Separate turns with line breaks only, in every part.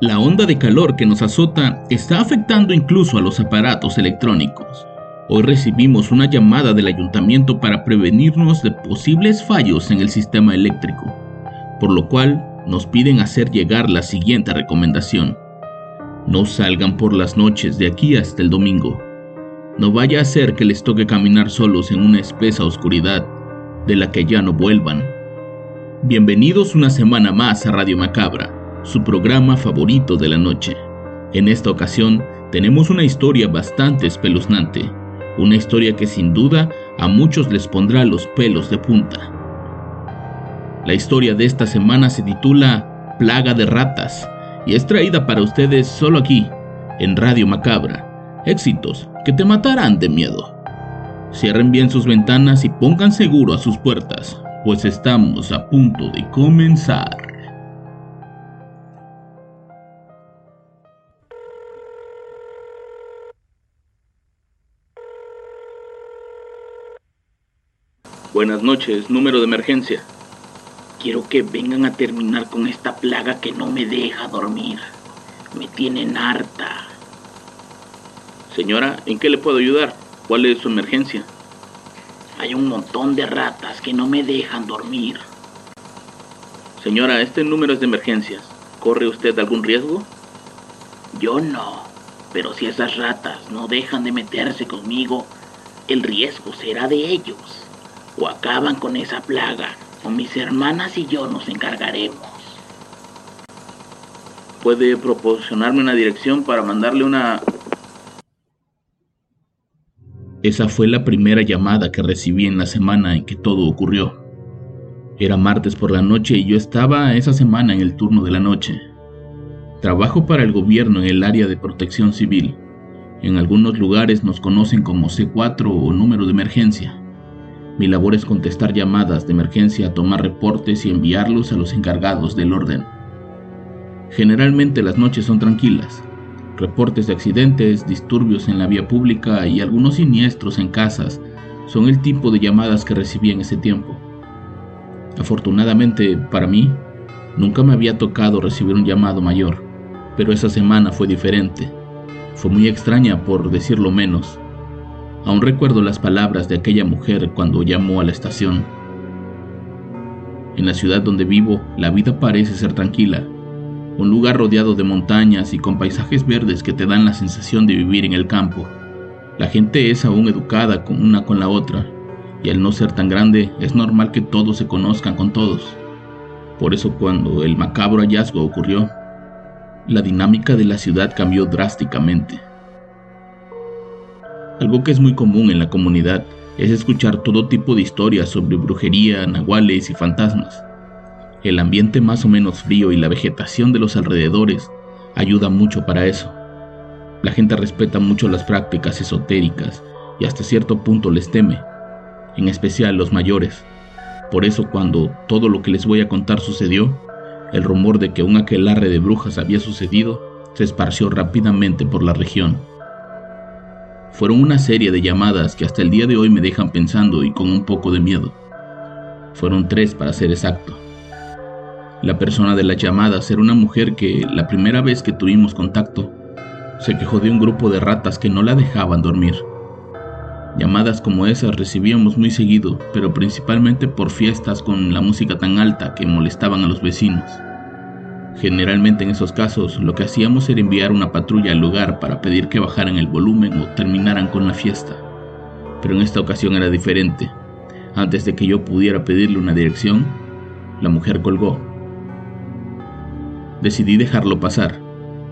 La onda de calor que nos azota está afectando incluso a los aparatos electrónicos. Hoy recibimos una llamada del ayuntamiento para prevenirnos de posibles fallos en el sistema eléctrico, por lo cual nos piden hacer llegar la siguiente recomendación. No salgan por las noches de aquí hasta el domingo. No vaya a ser que les toque caminar solos en una espesa oscuridad de la que ya no vuelvan. Bienvenidos una semana más a Radio Macabra, su programa favorito de la noche. En esta ocasión tenemos una historia bastante espeluznante, una historia que sin duda a muchos les pondrá los pelos de punta. La historia de esta semana se titula Plaga de Ratas y es traída para ustedes solo aquí, en Radio Macabra. Éxitos que te matarán de miedo. Cierren bien sus ventanas y pongan seguro a sus puertas, pues estamos a punto de comenzar. Buenas noches, número de emergencia.
Quiero que vengan a terminar con esta plaga que no me deja dormir. Me tienen harta.
Señora, ¿en qué le puedo ayudar? ¿Cuál es su emergencia?
Hay un montón de ratas que no me dejan dormir.
Señora, este número es de emergencias. ¿Corre usted algún riesgo?
Yo no. Pero si esas ratas no dejan de meterse conmigo, el riesgo será de ellos. O acaban con esa plaga o mis hermanas y yo nos encargaremos.
¿Puede proporcionarme una dirección para mandarle una... Esa fue la primera llamada que recibí en la semana en que todo ocurrió. Era martes por la noche y yo estaba esa semana en el turno de la noche. Trabajo para el gobierno en el área de protección civil. En algunos lugares nos conocen como C4 o número de emergencia. Mi labor es contestar llamadas de emergencia, tomar reportes y enviarlos a los encargados del orden. Generalmente las noches son tranquilas. Reportes de accidentes, disturbios en la vía pública y algunos siniestros en casas son el tipo de llamadas que recibí en ese tiempo. Afortunadamente para mí, nunca me había tocado recibir un llamado mayor, pero esa semana fue diferente. Fue muy extraña por decirlo menos. Aún recuerdo las palabras de aquella mujer cuando llamó a la estación. En la ciudad donde vivo, la vida parece ser tranquila, un lugar rodeado de montañas y con paisajes verdes que te dan la sensación de vivir en el campo. La gente es aún educada con una con la otra, y al no ser tan grande es normal que todos se conozcan con todos. Por eso cuando el macabro hallazgo ocurrió, la dinámica de la ciudad cambió drásticamente. Algo que es muy común en la comunidad es escuchar todo tipo de historias sobre brujería, nahuales y fantasmas. El ambiente más o menos frío y la vegetación de los alrededores ayuda mucho para eso. La gente respeta mucho las prácticas esotéricas y hasta cierto punto les teme, en especial los mayores. Por eso cuando todo lo que les voy a contar sucedió, el rumor de que un aquelarre de brujas había sucedido se esparció rápidamente por la región. Fueron una serie de llamadas que hasta el día de hoy me dejan pensando y con un poco de miedo. Fueron tres para ser exacto. La persona de las llamadas era una mujer que, la primera vez que tuvimos contacto, se quejó de un grupo de ratas que no la dejaban dormir. Llamadas como esas recibíamos muy seguido, pero principalmente por fiestas con la música tan alta que molestaban a los vecinos. Generalmente en esos casos lo que hacíamos era enviar una patrulla al lugar para pedir que bajaran el volumen o terminaran con la fiesta. Pero en esta ocasión era diferente. Antes de que yo pudiera pedirle una dirección, la mujer colgó. Decidí dejarlo pasar.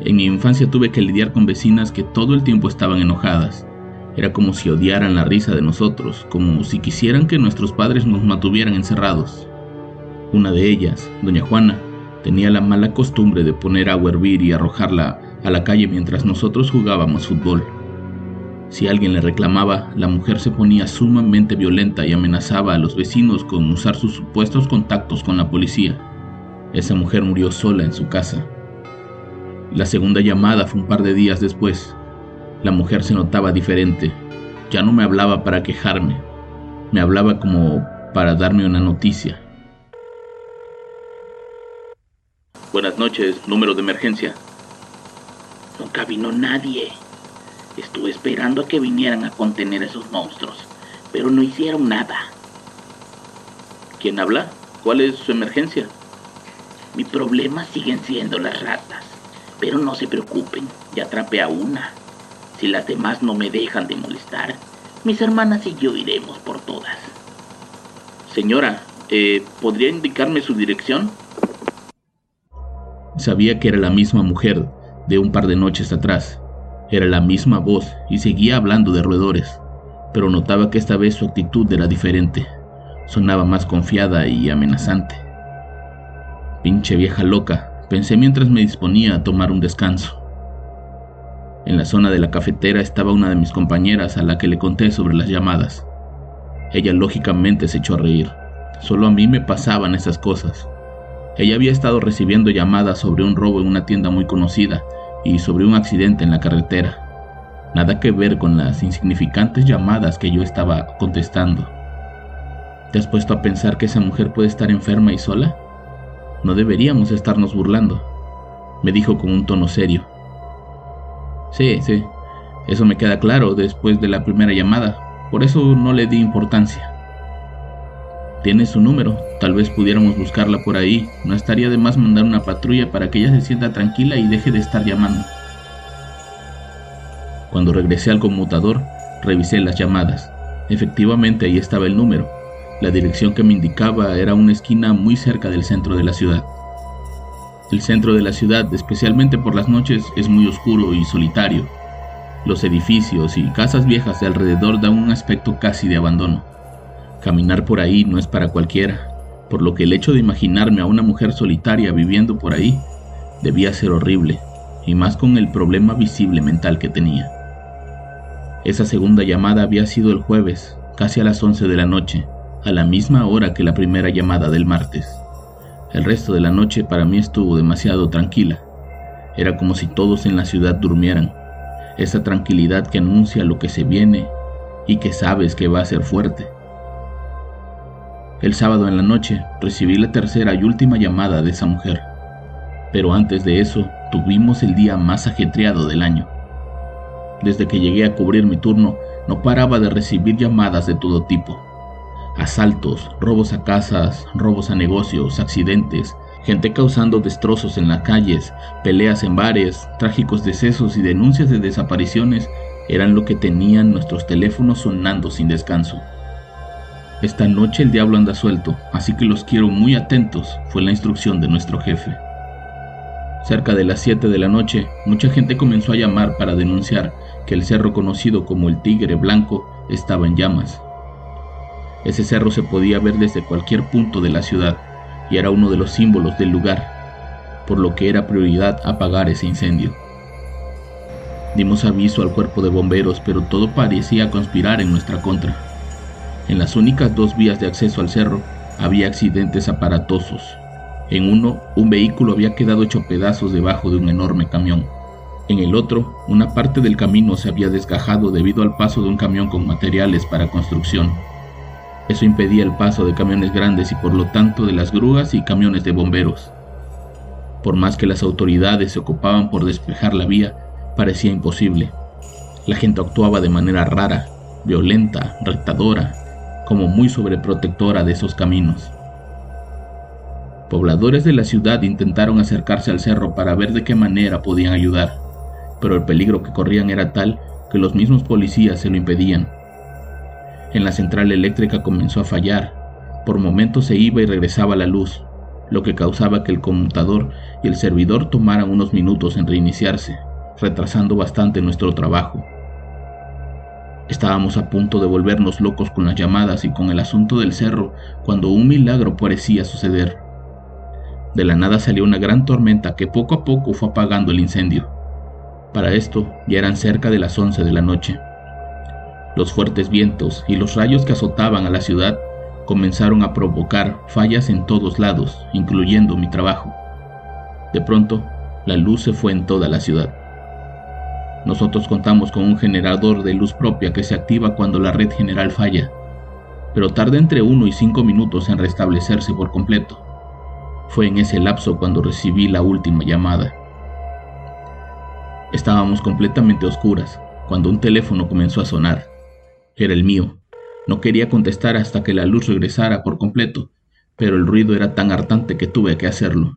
En mi infancia tuve que lidiar con vecinas que todo el tiempo estaban enojadas, Era como si odiaran la risa de nosotros, como si quisieran que nuestros padres nos mantuvieran encerrados. Una de ellas, doña Juana, tenía la mala costumbre de poner agua a hervir y arrojarla a la calle mientras nosotros jugábamos fútbol. Si alguien le reclamaba, la mujer se ponía sumamente violenta y amenazaba a los vecinos con usar sus supuestos contactos con la policía. Esa mujer murió sola en su casa. La segunda llamada fue un par de días después. La mujer se notaba diferente. Ya no me hablaba para quejarme. Me hablaba como para darme una noticia.
Buenas noches, número de emergencia. Nunca vino nadie. Estuve esperando a que vinieran a contener a esos monstruos, pero no hicieron nada.
¿Quién habla? ¿Cuál es su emergencia?
Mi problema siguen siendo las ratas, pero no se preocupen, ya atrapé a una. Si las demás no me dejan de molestar, mis hermanas y yo iremos por todas.
Señora, eh, ¿podría indicarme su dirección? Sabía que era la misma mujer de un par de noches atrás. Era la misma voz y seguía hablando de roedores, pero notaba que esta vez su actitud era diferente. Sonaba más confiada y amenazante. Pinche vieja loca, pensé mientras me disponía a tomar un descanso. En la zona de la cafetera estaba una de mis compañeras a la que le conté sobre las llamadas. Ella lógicamente se echó a reír. Solo a mí me pasaban esas cosas. Ella había estado recibiendo llamadas sobre un robo en una tienda muy conocida y sobre un accidente en la carretera. Nada que ver con las insignificantes llamadas que yo estaba contestando. ¿Te has puesto a pensar que esa mujer puede estar enferma y sola? No deberíamos estarnos burlando, me dijo con un tono serio. Sí, sí, eso me queda claro después de la primera llamada, por eso no le di importancia. Tiene su número, tal vez pudiéramos buscarla por ahí. No estaría de más mandar una patrulla para que ella se sienta tranquila y deje de estar llamando. Cuando regresé al conmutador, revisé las llamadas. Efectivamente, ahí estaba el número. La dirección que me indicaba era una esquina muy cerca del centro de la ciudad. El centro de la ciudad, especialmente por las noches, es muy oscuro y solitario. Los edificios y casas viejas de alrededor dan un aspecto casi de abandono. Caminar por ahí no es para cualquiera, por lo que el hecho de imaginarme a una mujer solitaria viviendo por ahí debía ser horrible, y más con el problema visible mental que tenía. Esa segunda llamada había sido el jueves, casi a las 11 de la noche, a la misma hora que la primera llamada del martes. El resto de la noche para mí estuvo demasiado tranquila. Era como si todos en la ciudad durmieran. Esa tranquilidad que anuncia lo que se viene y que sabes que va a ser fuerte. El sábado en la noche recibí la tercera y última llamada de esa mujer. Pero antes de eso, tuvimos el día más ajetreado del año. Desde que llegué a cubrir mi turno, no paraba de recibir llamadas de todo tipo. Asaltos, robos a casas, robos a negocios, accidentes, gente causando destrozos en las calles, peleas en bares, trágicos decesos y denuncias de desapariciones eran lo que tenían nuestros teléfonos sonando sin descanso. Esta noche el diablo anda suelto, así que los quiero muy atentos, fue la instrucción de nuestro jefe. Cerca de las 7 de la noche, mucha gente comenzó a llamar para denunciar que el cerro conocido como el Tigre Blanco estaba en llamas. Ese cerro se podía ver desde cualquier punto de la ciudad y era uno de los símbolos del lugar, por lo que era prioridad apagar ese incendio. Dimos aviso al cuerpo de bomberos, pero todo parecía conspirar en nuestra contra. En las únicas dos vías de acceso al cerro había accidentes aparatosos. En uno, un vehículo había quedado hecho pedazos debajo de un enorme camión. En el otro, una parte del camino se había desgajado debido al paso de un camión con materiales para construcción. Eso impedía el paso de camiones grandes y por lo tanto de las grúas y camiones de bomberos. Por más que las autoridades se ocupaban por despejar la vía, parecía imposible. La gente actuaba de manera rara, violenta, retadora, como muy sobreprotectora de esos caminos. Pobladores de la ciudad intentaron acercarse al cerro para ver de qué manera podían ayudar, pero el peligro que corrían era tal que los mismos policías se lo impedían. En la central eléctrica comenzó a fallar, por momentos se iba y regresaba la luz, lo que causaba que el conmutador y el servidor tomaran unos minutos en reiniciarse, retrasando bastante nuestro trabajo. Estábamos a punto de volvernos locos con las llamadas y con el asunto del cerro cuando un milagro parecía suceder. De la nada salió una gran tormenta que poco a poco fue apagando el incendio. Para esto ya eran cerca de las 11 de la noche. Los fuertes vientos y los rayos que azotaban a la ciudad comenzaron a provocar fallas en todos lados, incluyendo mi trabajo. De pronto, la luz se fue en toda la ciudad. Nosotros contamos con un generador de luz propia que se activa cuando la red general falla, pero tarda entre 1 y 5 minutos en restablecerse por completo. Fue en ese lapso cuando recibí la última llamada. Estábamos completamente oscuras cuando un teléfono comenzó a sonar. Era el mío. No quería contestar hasta que la luz regresara por completo, pero el ruido era tan hartante que tuve que hacerlo.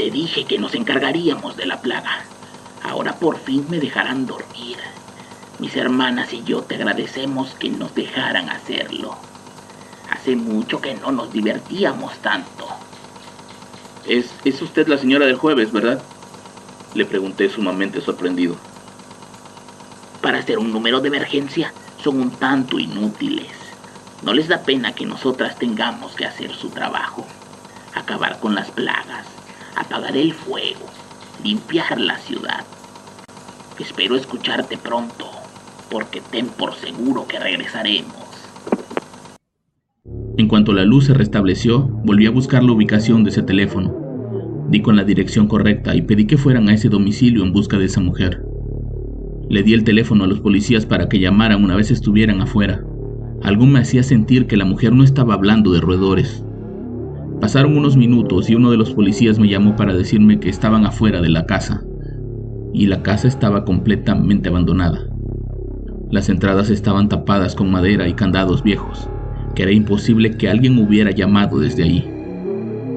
Te dije que nos encargaríamos de la plaga. Ahora por fin me dejarán dormir. Mis hermanas y yo te agradecemos que nos dejaran hacerlo. Hace mucho que no nos divertíamos tanto.
Es, es usted la señora del jueves, ¿verdad? Le pregunté sumamente sorprendido.
Para hacer un número de emergencia son un tanto inútiles. No les da pena que nosotras tengamos que hacer su trabajo. Acabar con las plagas, apagar el fuego, limpiar la ciudad. Espero escucharte pronto, porque ten por seguro que regresaremos.
En cuanto la luz se restableció, volví a buscar la ubicación de ese teléfono. Di con la dirección correcta y pedí que fueran a ese domicilio en busca de esa mujer. Le di el teléfono a los policías para que llamaran una vez estuvieran afuera. Algo me hacía sentir que la mujer no estaba hablando de roedores. Pasaron unos minutos y uno de los policías me llamó para decirme que estaban afuera de la casa. Y la casa estaba completamente abandonada. Las entradas estaban tapadas con madera y candados viejos, que era imposible que alguien hubiera llamado desde ahí.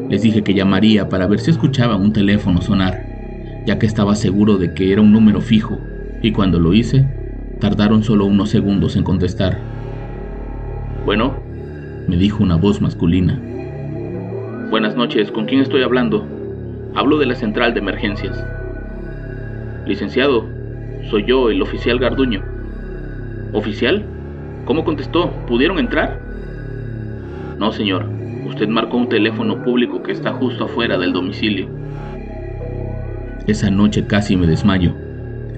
Les dije que llamaría para ver si escuchaban un teléfono sonar, ya que estaba seguro de que era un número fijo, y cuando lo hice, tardaron solo unos segundos en contestar. Bueno, me dijo una voz masculina. Buenas noches, ¿con quién estoy hablando? Hablo de la central de emergencias. Licenciado, soy yo, el oficial Garduño. ¿Oficial? ¿Cómo contestó? ¿Pudieron entrar? No, señor. Usted marcó un teléfono público que está justo afuera del domicilio. Esa noche casi me desmayo.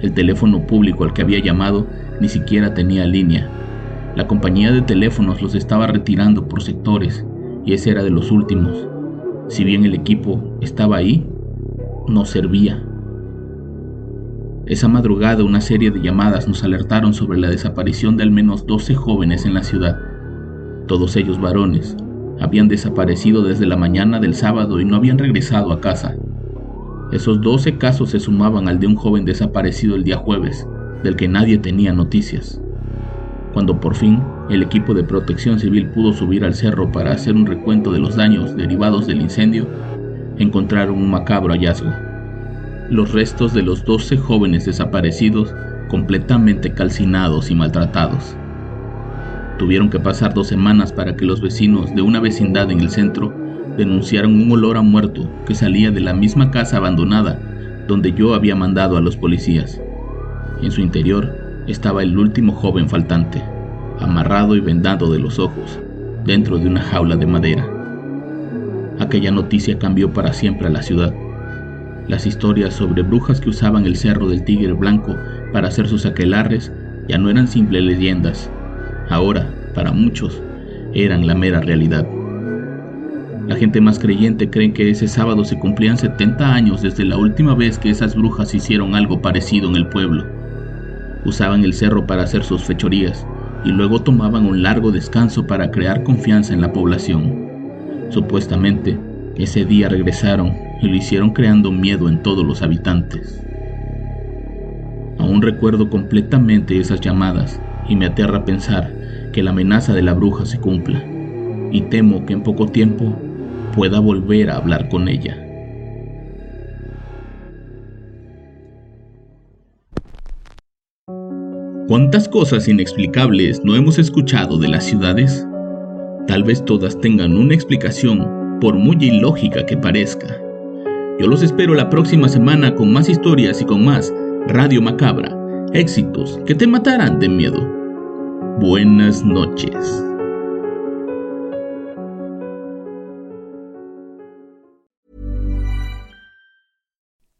El teléfono público al que había llamado ni siquiera tenía línea. La compañía de teléfonos los estaba retirando por sectores y ese era de los últimos. Si bien el equipo estaba ahí, no servía. Esa madrugada una serie de llamadas nos alertaron sobre la desaparición de al menos 12 jóvenes en la ciudad. Todos ellos varones. Habían desaparecido desde la mañana del sábado y no habían regresado a casa. Esos 12 casos se sumaban al de un joven desaparecido el día jueves, del que nadie tenía noticias. Cuando por fin el equipo de protección civil pudo subir al cerro para hacer un recuento de los daños derivados del incendio, encontraron un macabro hallazgo. Los restos de los 12 jóvenes desaparecidos completamente calcinados y maltratados. Tuvieron que pasar dos semanas para que los vecinos de una vecindad en el centro denunciaron un olor a muerto que salía de la misma casa abandonada donde yo había mandado a los policías. En su interior estaba el último joven faltante, amarrado y vendado de los ojos, dentro de una jaula de madera. Aquella noticia cambió para siempre a la ciudad. Las historias sobre brujas que usaban el cerro del tigre blanco para hacer sus aquelarres ya no eran simples leyendas. Ahora, para muchos, eran la mera realidad. La gente más creyente cree que ese sábado se cumplían 70 años desde la última vez que esas brujas hicieron algo parecido en el pueblo. Usaban el cerro para hacer sus fechorías y luego tomaban un largo descanso para crear confianza en la población. Supuestamente, Ese día regresaron y lo hicieron creando miedo en todos los habitantes. Aún recuerdo completamente esas llamadas y me aterra pensar que la amenaza de la bruja se cumpla, y temo que en poco tiempo pueda volver a hablar con ella. ¿Cuántas cosas inexplicables no hemos escuchado de las ciudades? Tal vez todas tengan una explicación, por muy ilógica que parezca. Yo los espero la próxima semana con más historias y con más Radio Macabra, éxitos que te matarán de miedo. Buenas noches.